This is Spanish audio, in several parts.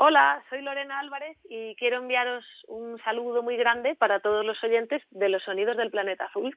Hola, soy Lorena Álvarez y quiero enviaros un saludo muy grande para todos los oyentes de los sonidos del planeta azul.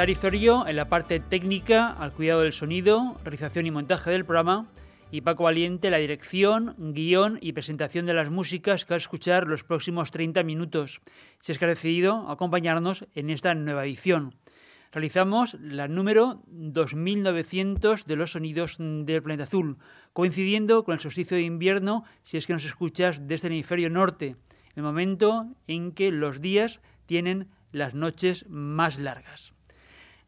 Sari Zorio en la parte técnica, al cuidado del sonido, realización y montaje del programa, y Paco Valiente la dirección, guion y presentación de las músicas que va a escuchar los próximos 30 minutos. Si es que ha decidido acompañarnos en esta nueva edición. Realizamos la número 2900 de los sonidos del planeta azul, coincidiendo con el solsticio de invierno si es que nos escuchas desde el hemisferio norte, el momento en que los días tienen las noches más largas.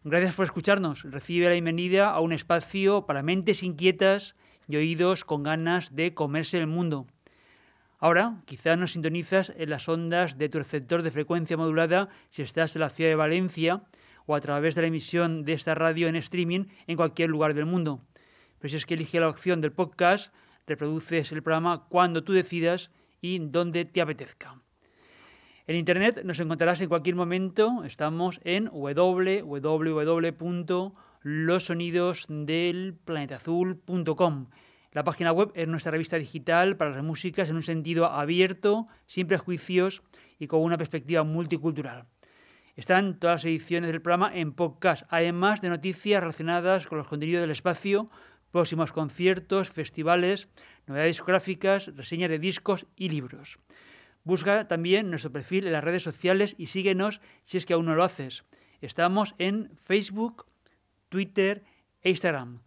Gracias por escucharnos. Recibe la bienvenida a un espacio para mentes inquietas y oídos con ganas de comerse el mundo. Ahora, quizás nos sintonizas en las ondas de tu receptor de frecuencia modulada si estás en la ciudad de Valencia o a través de la emisión de esta radio en streaming en cualquier lugar del mundo. Pero si es que elige la opción del podcast, reproduces el programa cuando tú decidas y donde te apetezca. En Internet nos encontrarás en cualquier momento. Estamos en www.losonidosdelplanetazul.com. La página web es nuestra revista digital para las músicas en un sentido abierto, sin prejuicios y con una perspectiva multicultural. Están todas las ediciones del programa en podcast, además de noticias relacionadas con los contenidos del espacio, próximos conciertos, festivales, novedades discográficas, reseñas de discos y libros. Busca también nuestro perfil en las redes sociales y síguenos si es que aún no lo haces. Estamos en Facebook, Twitter e Instagram.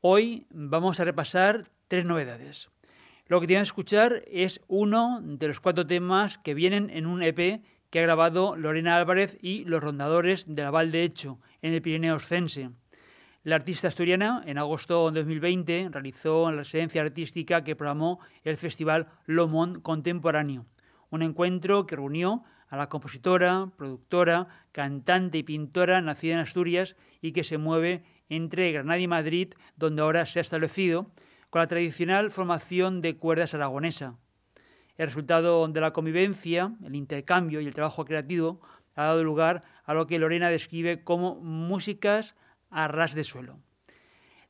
Hoy vamos a repasar tres novedades. Lo que tienen que escuchar es uno de los cuatro temas que vienen en un EP que ha grabado Lorena Álvarez y los rondadores de la Val de Hecho, en el Pirineo Oscense. La artista asturiana, en agosto de 2020, realizó la residencia artística que programó el Festival Lomond Contemporáneo, un encuentro que reunió a la compositora, productora, cantante y pintora nacida en Asturias y que se mueve entre Granada y Madrid, donde ahora se ha establecido, con la tradicional formación de cuerdas aragonesa. El resultado de la convivencia, el intercambio y el trabajo creativo ha dado lugar a lo que Lorena describe como músicas a ras de suelo.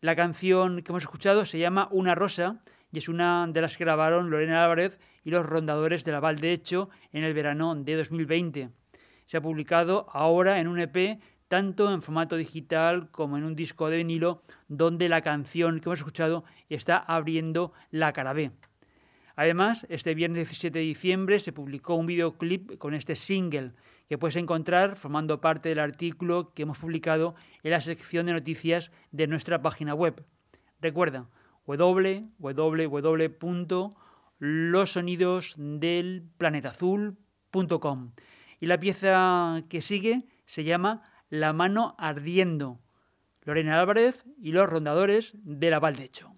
La canción que hemos escuchado se llama Una rosa y es una de las que grabaron Lorena Álvarez y los rondadores de la Val de Hecho en el verano de 2020. Se ha publicado ahora en un EP tanto en formato digital como en un disco de vinilo donde la canción que hemos escuchado está abriendo la cara B. Además, este viernes 17 de diciembre se publicó un videoclip con este single que puedes encontrar formando parte del artículo que hemos publicado en la sección de noticias de nuestra página web. Recuerda www.losonidosdelplanetazul.com y la pieza que sigue se llama La mano ardiendo. Lorena Álvarez y los rondadores de la Valdecho.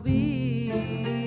be.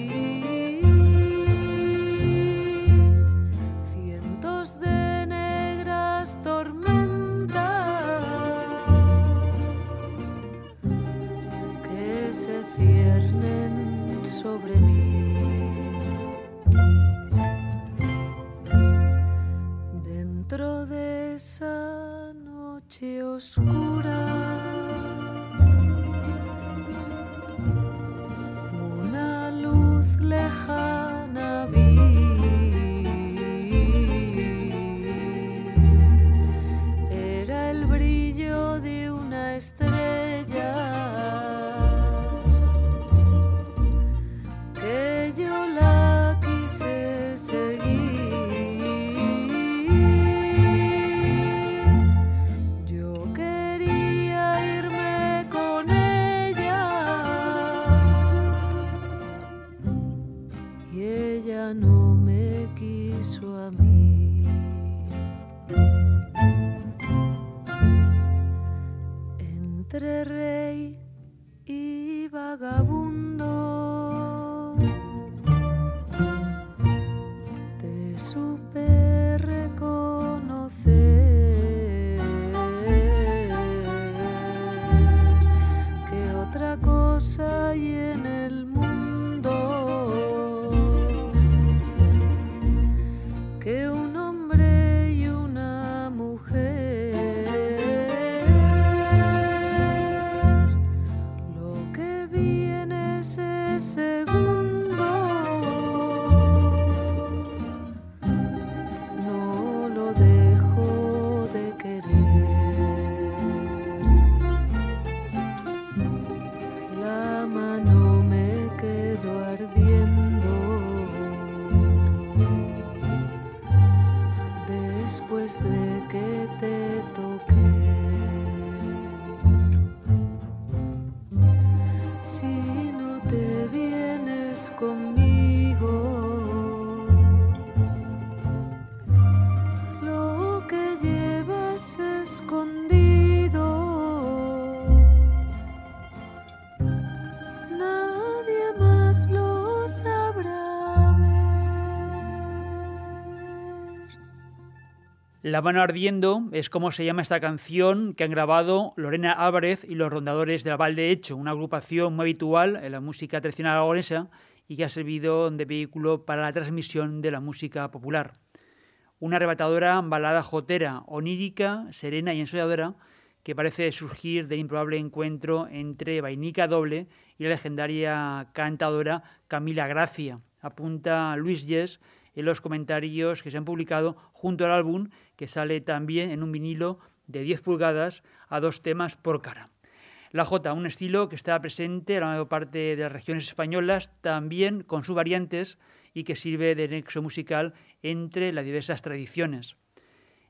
La mano ardiendo es como se llama esta canción que han grabado Lorena Álvarez y los Rondadores de la Val de Hecho, una agrupación muy habitual en la música tradicional aragonesa y que ha servido de vehículo para la transmisión de la música popular. Una arrebatadora balada jotera, onírica, serena y ensolladora que parece surgir del improbable encuentro entre Vainica Doble y la legendaria cantadora Camila Gracia, apunta Luis Yes en los comentarios que se han publicado junto al álbum, que sale también en un vinilo de 10 pulgadas a dos temas por cara. La Jota, un estilo que está presente en la mayor parte de las regiones españolas, también con sus variantes y que sirve de nexo musical entre las diversas tradiciones.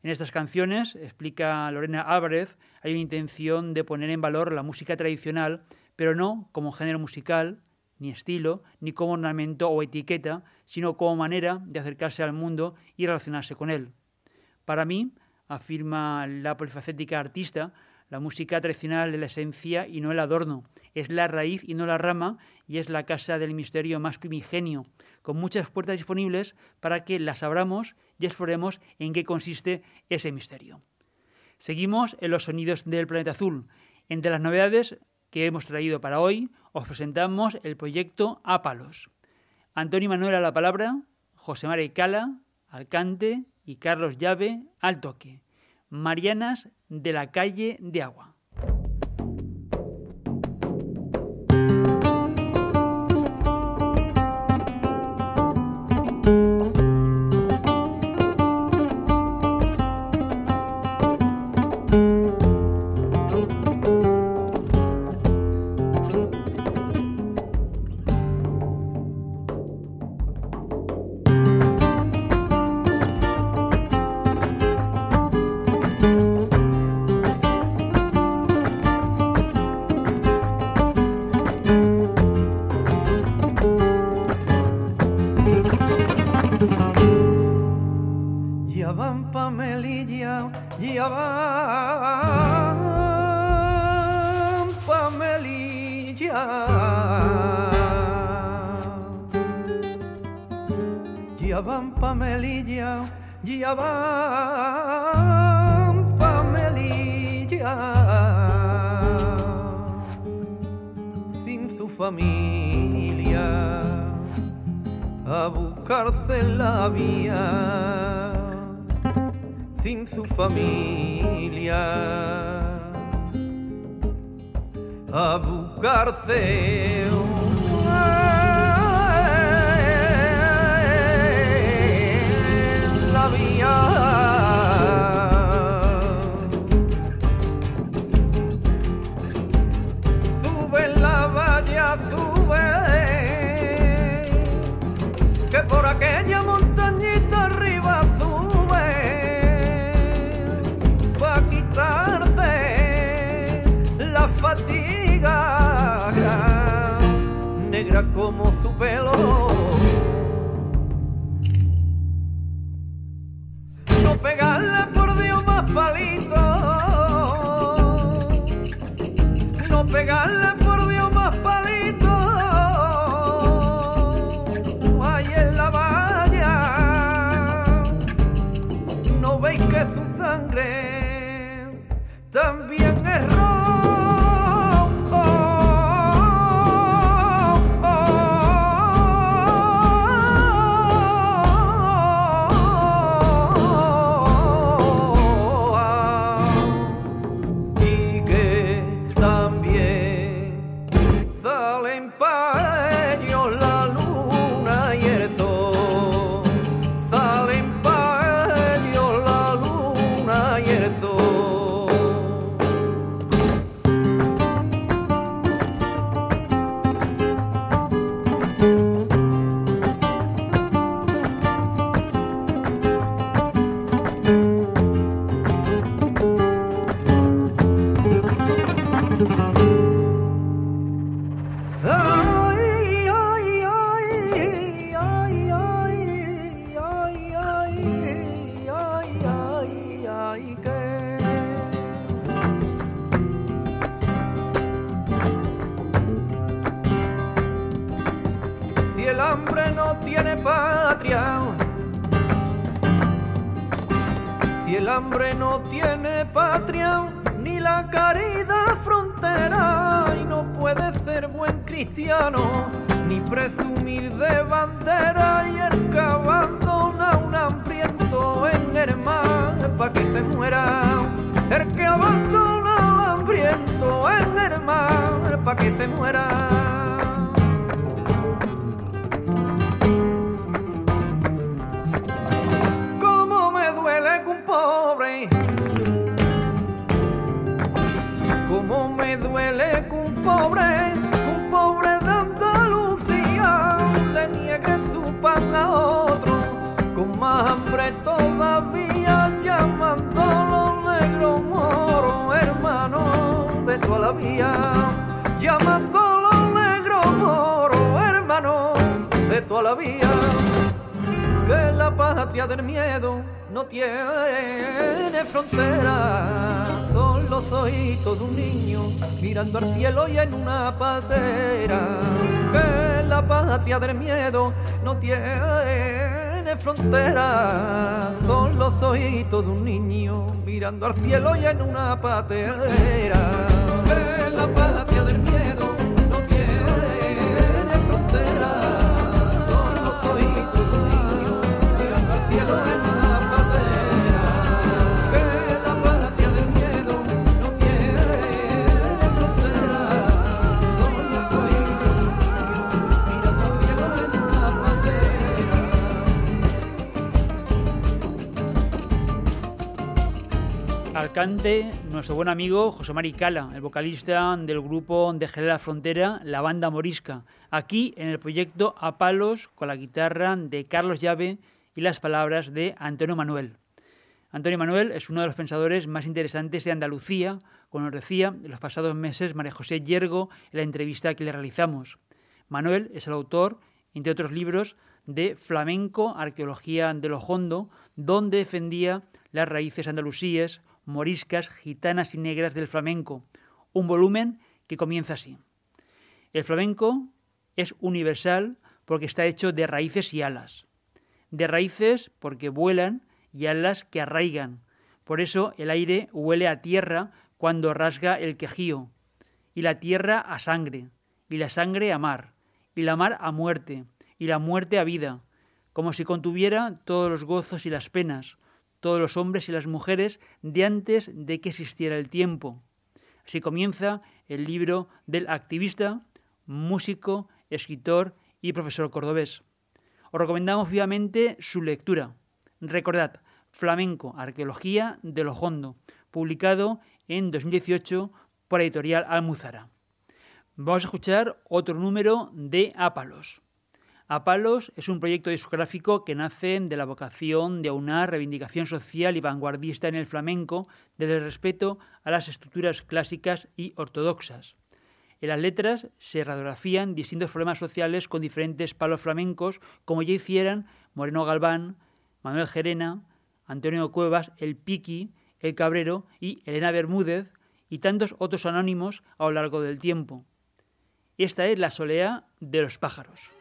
En estas canciones, explica Lorena Álvarez, hay una intención de poner en valor la música tradicional, pero no como género musical, ni estilo, ni como ornamento o etiqueta, sino como manera de acercarse al mundo y relacionarse con él. Para mí, afirma la polifacética artista, la música tradicional es la esencia y no el adorno, es la raíz y no la rama, y es la casa del misterio más primigenio, con muchas puertas disponibles para que las abramos y exploremos en qué consiste ese misterio. Seguimos en los sonidos del planeta azul. Entre las novedades que hemos traído para hoy, os presentamos el proyecto Ápalos. Antonio Manuel a la palabra, José María Cala al cante y Carlos Llave al toque. Marianas de la calle de agua. Barceo. La vía como su pelo. No pegarle por Dios más palito. Que un pobre, un pobre de Andalucía le niegue su pan a otro, con más hambre todavía llamando los negros moros, hermanos de toda la vía, llamando los negros moros, hermanos de toda la vía, que la patria del miedo no tiene frontera, los ojitos de un niño mirando al cielo y en una patera. Que la patria del miedo no tiene frontera, son los ojitos de un niño mirando al cielo y en una patera. Que la patria del miedo nuestro buen amigo José Mari Cala, el vocalista del grupo de la Frontera, la banda morisca, aquí en el proyecto A Palos con la guitarra de Carlos Llave y las palabras de Antonio Manuel. Antonio Manuel es uno de los pensadores más interesantes de Andalucía, como decía en los pasados meses María José Yergo en la entrevista que le realizamos. Manuel es el autor, entre otros libros, de Flamenco, Arqueología de lo Hondo, donde defendía las raíces andalusíes, moriscas, gitanas y negras del flamenco, un volumen que comienza así. El flamenco es universal porque está hecho de raíces y alas. De raíces porque vuelan y alas que arraigan. Por eso el aire huele a tierra cuando rasga el quejío, y la tierra a sangre, y la sangre a mar, y la mar a muerte, y la muerte a vida, como si contuviera todos los gozos y las penas, todos los hombres y las mujeres de antes de que existiera el tiempo. Así comienza el libro del activista, músico, escritor y profesor cordobés. Os recomendamos vivamente su lectura. Recordad, Flamenco, Arqueología de lo Hondo, publicado en 2018 por Editorial Almuzara. Vamos a escuchar otro número de Ápalos. A Palos es un proyecto discográfico que nace de la vocación de una reivindicación social y vanguardista en el flamenco desde el respeto a las estructuras clásicas y ortodoxas. En las letras se radiografían distintos problemas sociales con diferentes palos flamencos, como ya hicieran Moreno Galván, Manuel Gerena, Antonio Cuevas, El Piqui, El Cabrero y Elena Bermúdez, y tantos otros anónimos a lo largo del tiempo. Esta es la solea de los pájaros.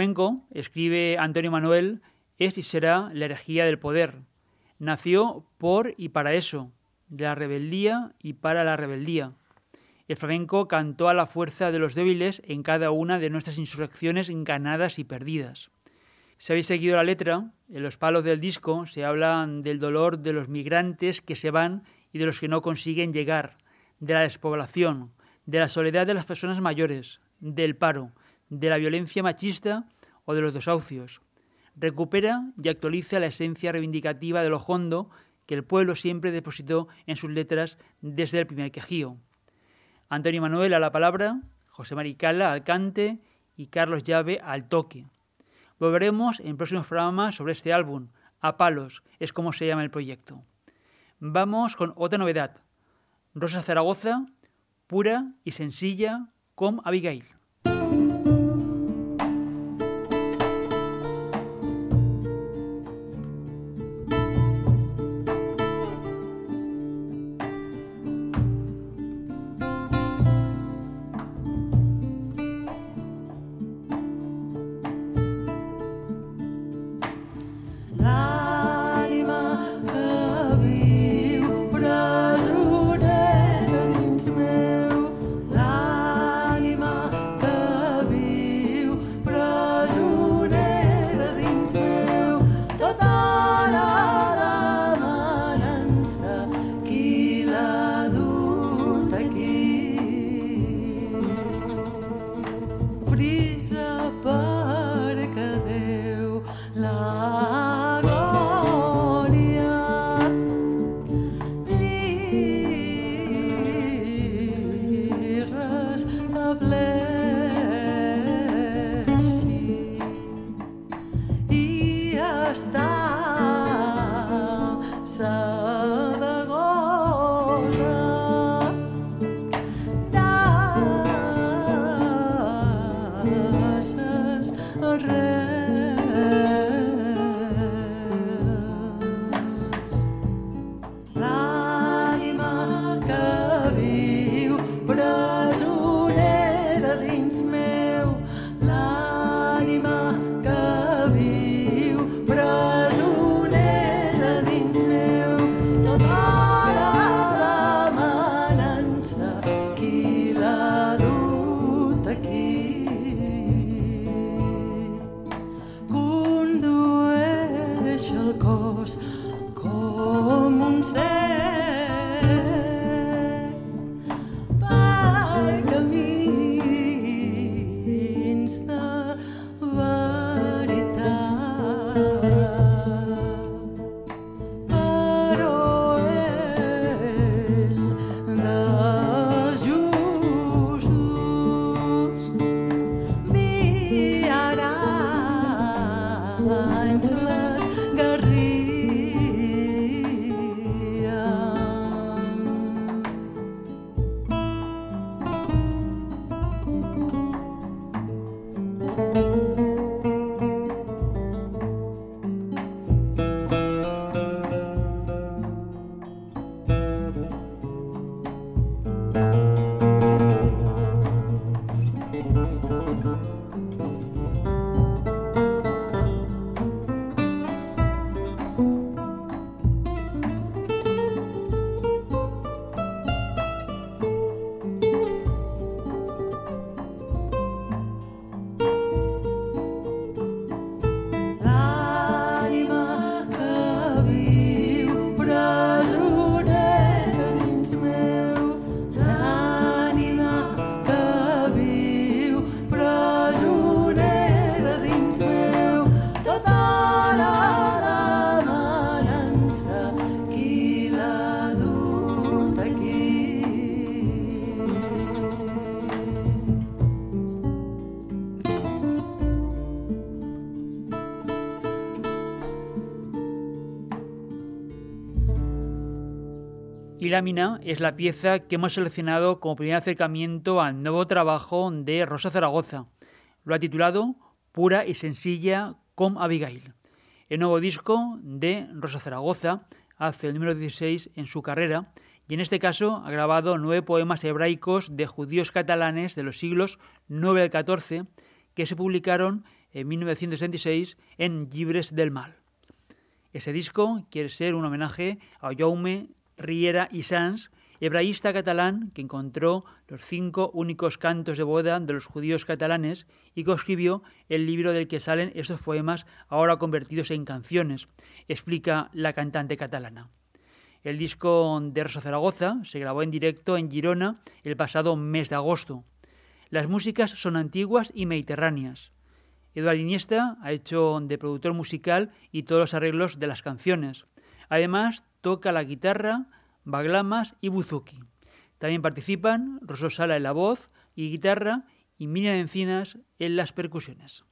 Flamenco, escribe Antonio Manuel, es y será la herejía del poder. Nació por y para eso, de la rebeldía y para la rebeldía. El flamenco cantó a la fuerza de los débiles en cada una de nuestras insurrecciones ganadas y perdidas. Si habéis seguido la letra, en los palos del disco se habla del dolor de los migrantes que se van y de los que no consiguen llegar, de la despoblación, de la soledad de las personas mayores, del paro, de la violencia machista o de los desahucios. Recupera y actualiza la esencia reivindicativa de lo hondo que el pueblo siempre depositó en sus letras desde el primer quejío. Antonio Manuel a la palabra, José Maricala al cante y Carlos Llave al toque. Volveremos en próximos programas sobre este álbum. A palos es como se llama el proyecto. Vamos con otra novedad. Rosa Zaragoza, pura y sencilla, con Abigail. sunset. Lámina es la pieza que hemos seleccionado como primer acercamiento al nuevo trabajo de Rosa Zaragoza. Lo ha titulado Pura y sencilla con Abigail. El nuevo disco de Rosa Zaragoza hace el número 16 en su carrera y en este caso ha grabado nueve poemas hebraicos de judíos catalanes de los siglos IX al XIV que se publicaron en 1966 en Libres del Mal. Ese disco quiere ser un homenaje a Jaume Riera y Sans, hebraísta catalán que encontró los cinco únicos cantos de boda de los judíos catalanes y que escribió el libro del que salen estos poemas ahora convertidos en canciones, explica la cantante catalana. El disco de Rosa Zaragoza se grabó en directo en Girona el pasado mes de agosto. Las músicas son antiguas y mediterráneas. Eduard Iniesta ha hecho de productor musical y todos los arreglos de las canciones. Además, toca la guitarra, baglamas y buzuki. También participan Rosó Sala en la voz y guitarra y Miriam Encinas en las percusiones.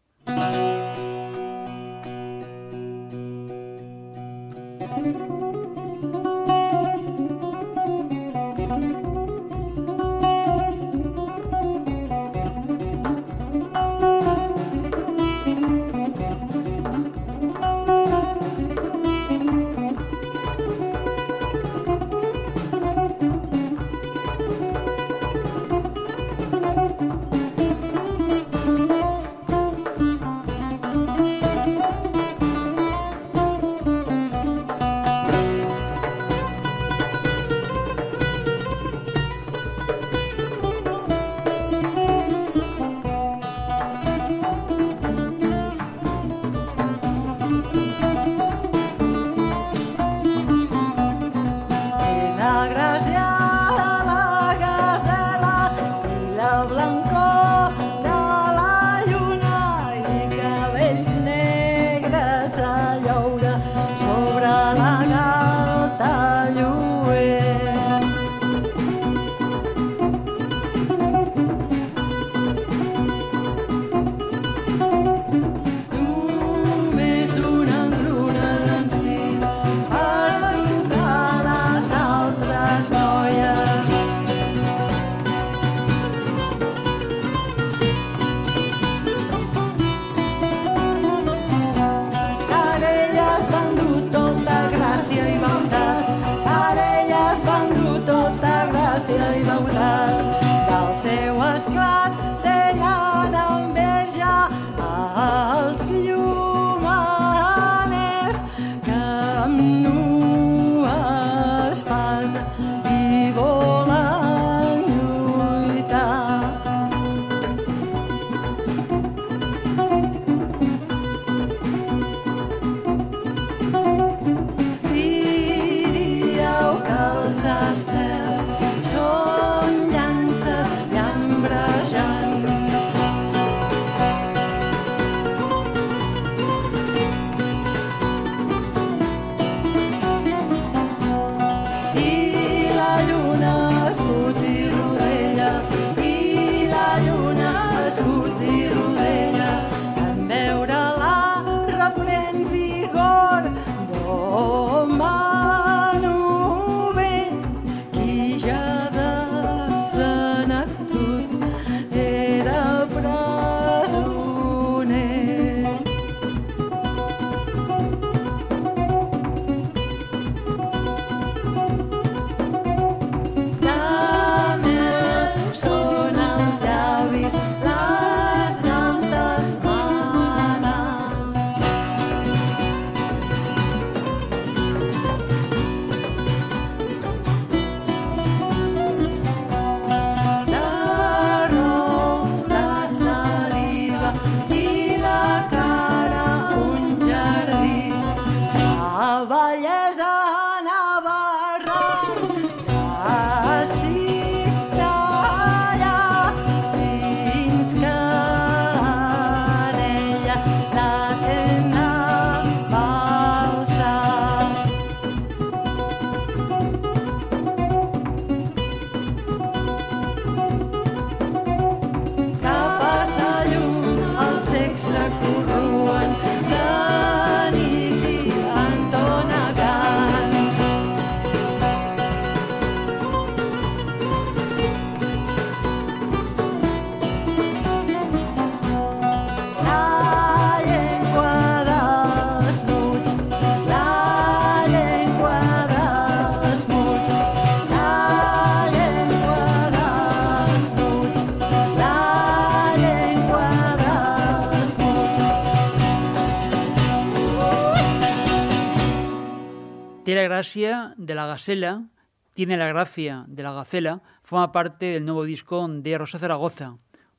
Gracia de la gacela, tiene la gracia de la gacela, forma parte del nuevo disco de Rosa Zaragoza,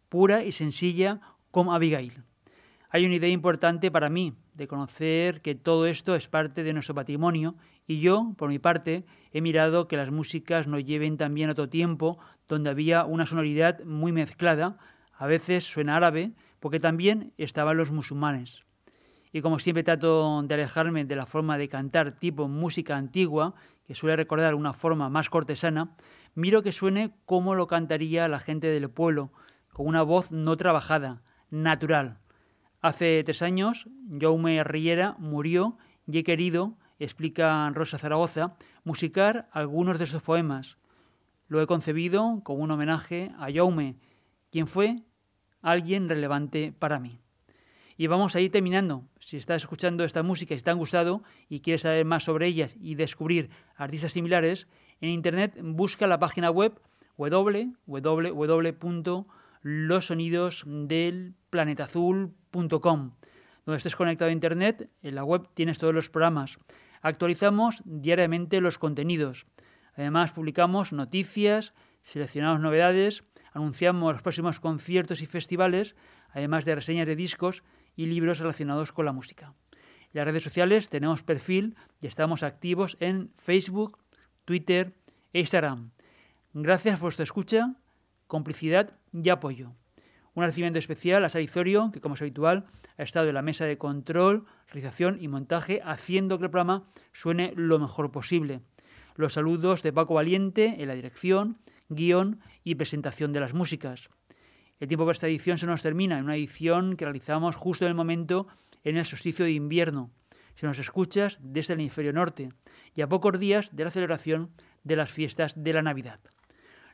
pura y sencilla como Abigail. Hay una idea importante para mí, de conocer que todo esto es parte de nuestro patrimonio y yo, por mi parte, he mirado que las músicas nos lleven también a otro tiempo donde había una sonoridad muy mezclada, a veces suena árabe, porque también estaban los musulmanes y como siempre trato de alejarme de la forma de cantar tipo música antigua, que suele recordar una forma más cortesana, miro que suene como lo cantaría la gente del pueblo, con una voz no trabajada, natural. Hace tres años, Jaume Riera murió y he querido, explica Rosa Zaragoza, musicar algunos de sus poemas. Lo he concebido como un homenaje a Jaume, quien fue alguien relevante para mí. Y vamos a ir terminando. Si estás escuchando esta música y te han gustado y quieres saber más sobre ellas y descubrir artistas similares, en internet busca la página web www.losonidosdelplanetazul.com. Donde estés conectado a internet, en la web tienes todos los programas. Actualizamos diariamente los contenidos. Además, publicamos noticias, seleccionamos novedades, anunciamos los próximos conciertos y festivales, además de reseñas de discos y libros relacionados con la música. En las redes sociales tenemos perfil y estamos activos en Facebook, Twitter e Instagram. Gracias por vuestra escucha, complicidad y apoyo. Un agradecimiento especial a Sarizorio, que como es habitual ha estado en la mesa de control, realización y montaje, haciendo que el programa suene lo mejor posible. Los saludos de Paco Valiente en la dirección, guion y presentación de las músicas. El tiempo para esta edición se nos termina, en una edición que realizamos justo en el momento en el solsticio de invierno. Si nos escuchas desde el hemisferio norte y a pocos días de la celebración de las fiestas de la Navidad.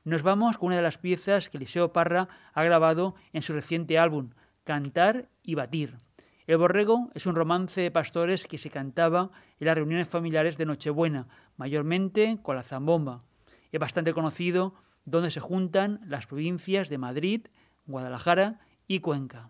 Nos vamos con una de las piezas que Eliseo Parra ha grabado en su reciente álbum, Cantar y Batir. El Borrego es un romance de pastores que se cantaba en las reuniones familiares de Nochebuena, mayormente con la zambomba. Es bastante conocido donde se juntan las provincias de Madrid, Guadalajara y Cuenca.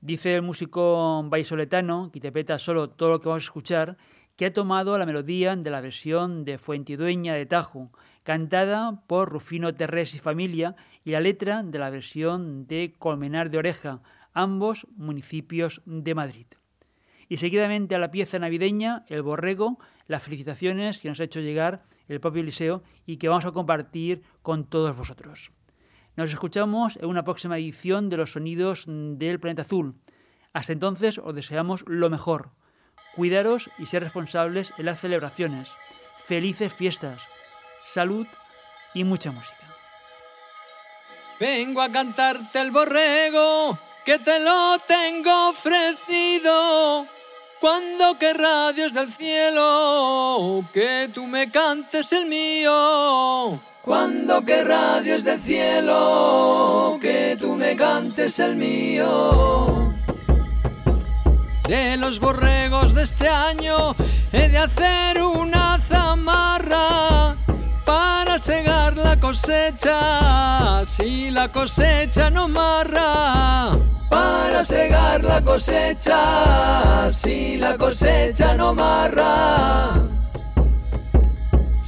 Dice el músico baisoletano, que interpreta solo todo lo que vamos a escuchar, que ha tomado la melodía de la versión de Fuentidueña de Tajo, cantada por Rufino Terrés y familia, y la letra de la versión de Colmenar de Oreja, ambos municipios de Madrid. Y seguidamente a la pieza navideña, El Borrego, las felicitaciones que nos ha hecho llegar el propio Eliseo y que vamos a compartir con todos vosotros. Nos escuchamos en una próxima edición de los sonidos del planeta azul. Hasta entonces os deseamos lo mejor. Cuidaros y ser responsables en las celebraciones. Felices fiestas, salud y mucha música. Vengo a cantarte el borrego, que te lo tengo ofrecido. Cuando querrá Dios del cielo, que tú me cantes el mío. Cuando querrá Dios del cielo, que tú me cantes el mío. De los borregos de este año he de hacer una zamarra para segar la cosecha, si la cosecha no marra. Para segar la cosecha, si la cosecha no marra.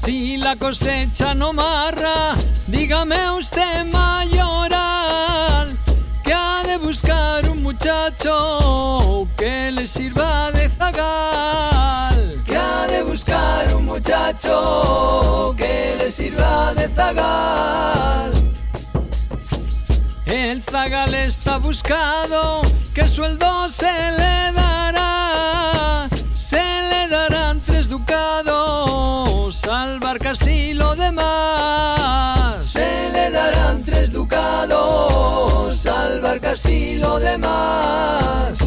Si la cosecha no marra, dígame usted mayoral, que ha de buscar un muchacho que le sirva de zagal. Que ha de buscar un muchacho que le sirva de zagal. El zagal está buscado, ¿qué sueldo se le dará? Ducados al barcas y lo demás. Se le darán tres ducados al barcas y lo demás.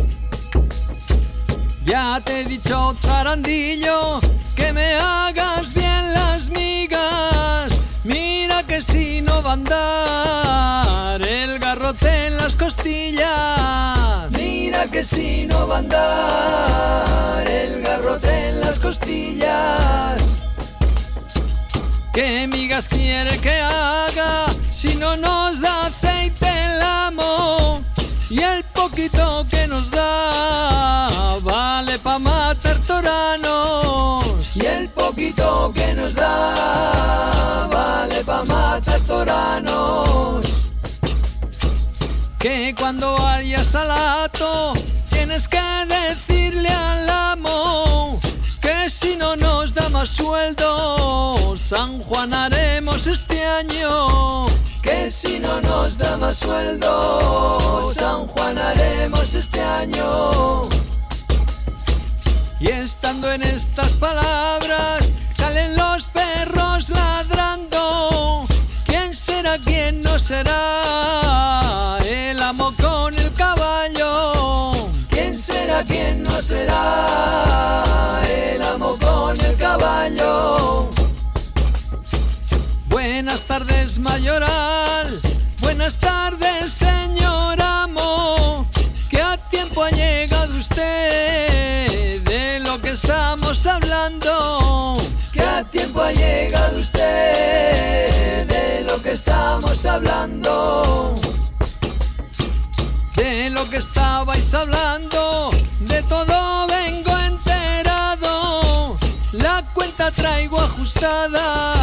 Ya te he dicho, zarandillo, que me hagas bien las migas. Mira que si no va a andar el garrote en las costillas. Mira que si no va a andar el garrote en las costillas. ¿Qué migas quiere que haga si no nos da aceite el amo? Y el poquito que nos da vale pa' matar toranos. Y el poquito que nos da vale pa' matar toranos. Que cuando vayas al ato tienes que decirle al amo que si no nos da más sueldo, San Juan haremos este año. Que si no nos da más sueldo, San Juan haremos este año. Y estando en estas palabras, salen los perros ladrando. ¿Quién será, quién no será? El amo con el caballo. ¿Quién será, quién no será? El amo con el caballo. Buenas tardes, mayoral. Buenas tardes, señor amo. Que a tiempo ha llegado usted de lo que estamos hablando. Que a tiempo ha llegado usted de lo que estamos hablando. De lo que estabais hablando, de todo vengo enterado. La cuenta traigo ajustada,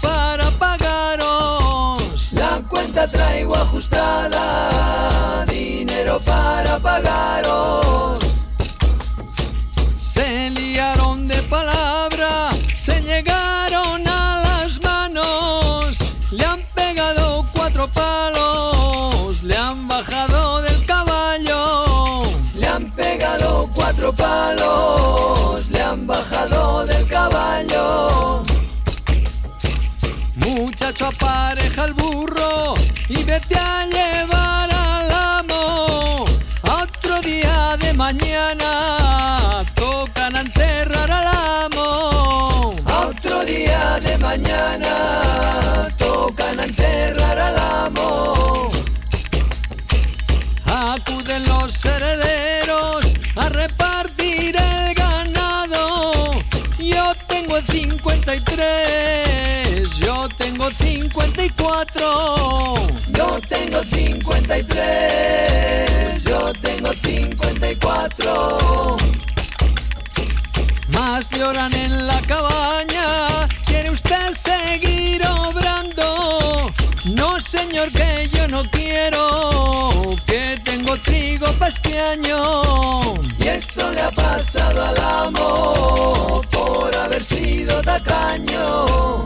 para pagaros. La cuenta traigo ajustada, dinero para pagaros. Se liaron de palabra, se llegaron a las manos, le han pegado cuatro palos, le han bajado del caballo. Le han pegado cuatro palos, le han bajado del caballo. Apareja el burro y vete a llevar al amo. Otro día de mañana tocan a enterrar al amo. Otro día de mañana tocan a enterrar al amo. Acuden los herederos a repartir el ganado. Yo tengo el 53, yo tengo 54. Yo tengo 53, yo tengo 54. Más lloran en la cabaña. ¿Quiere usted seguir obrando? No, señor, que yo no quiero. Que tengo trigo para este año. Y esto le ha pasado al amo por haber sido tacaño.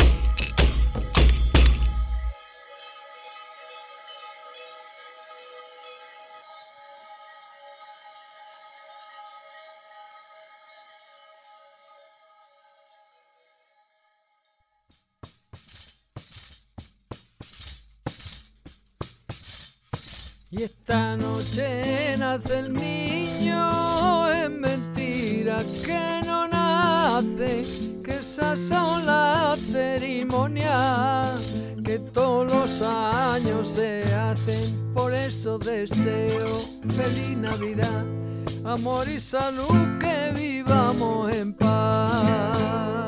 Y esta noche nace el niño, es mentira que no nace, que esas son las ceremonias que todos los años se hacen. Por eso deseo feliz Navidad, amor y salud, que vivamos en paz.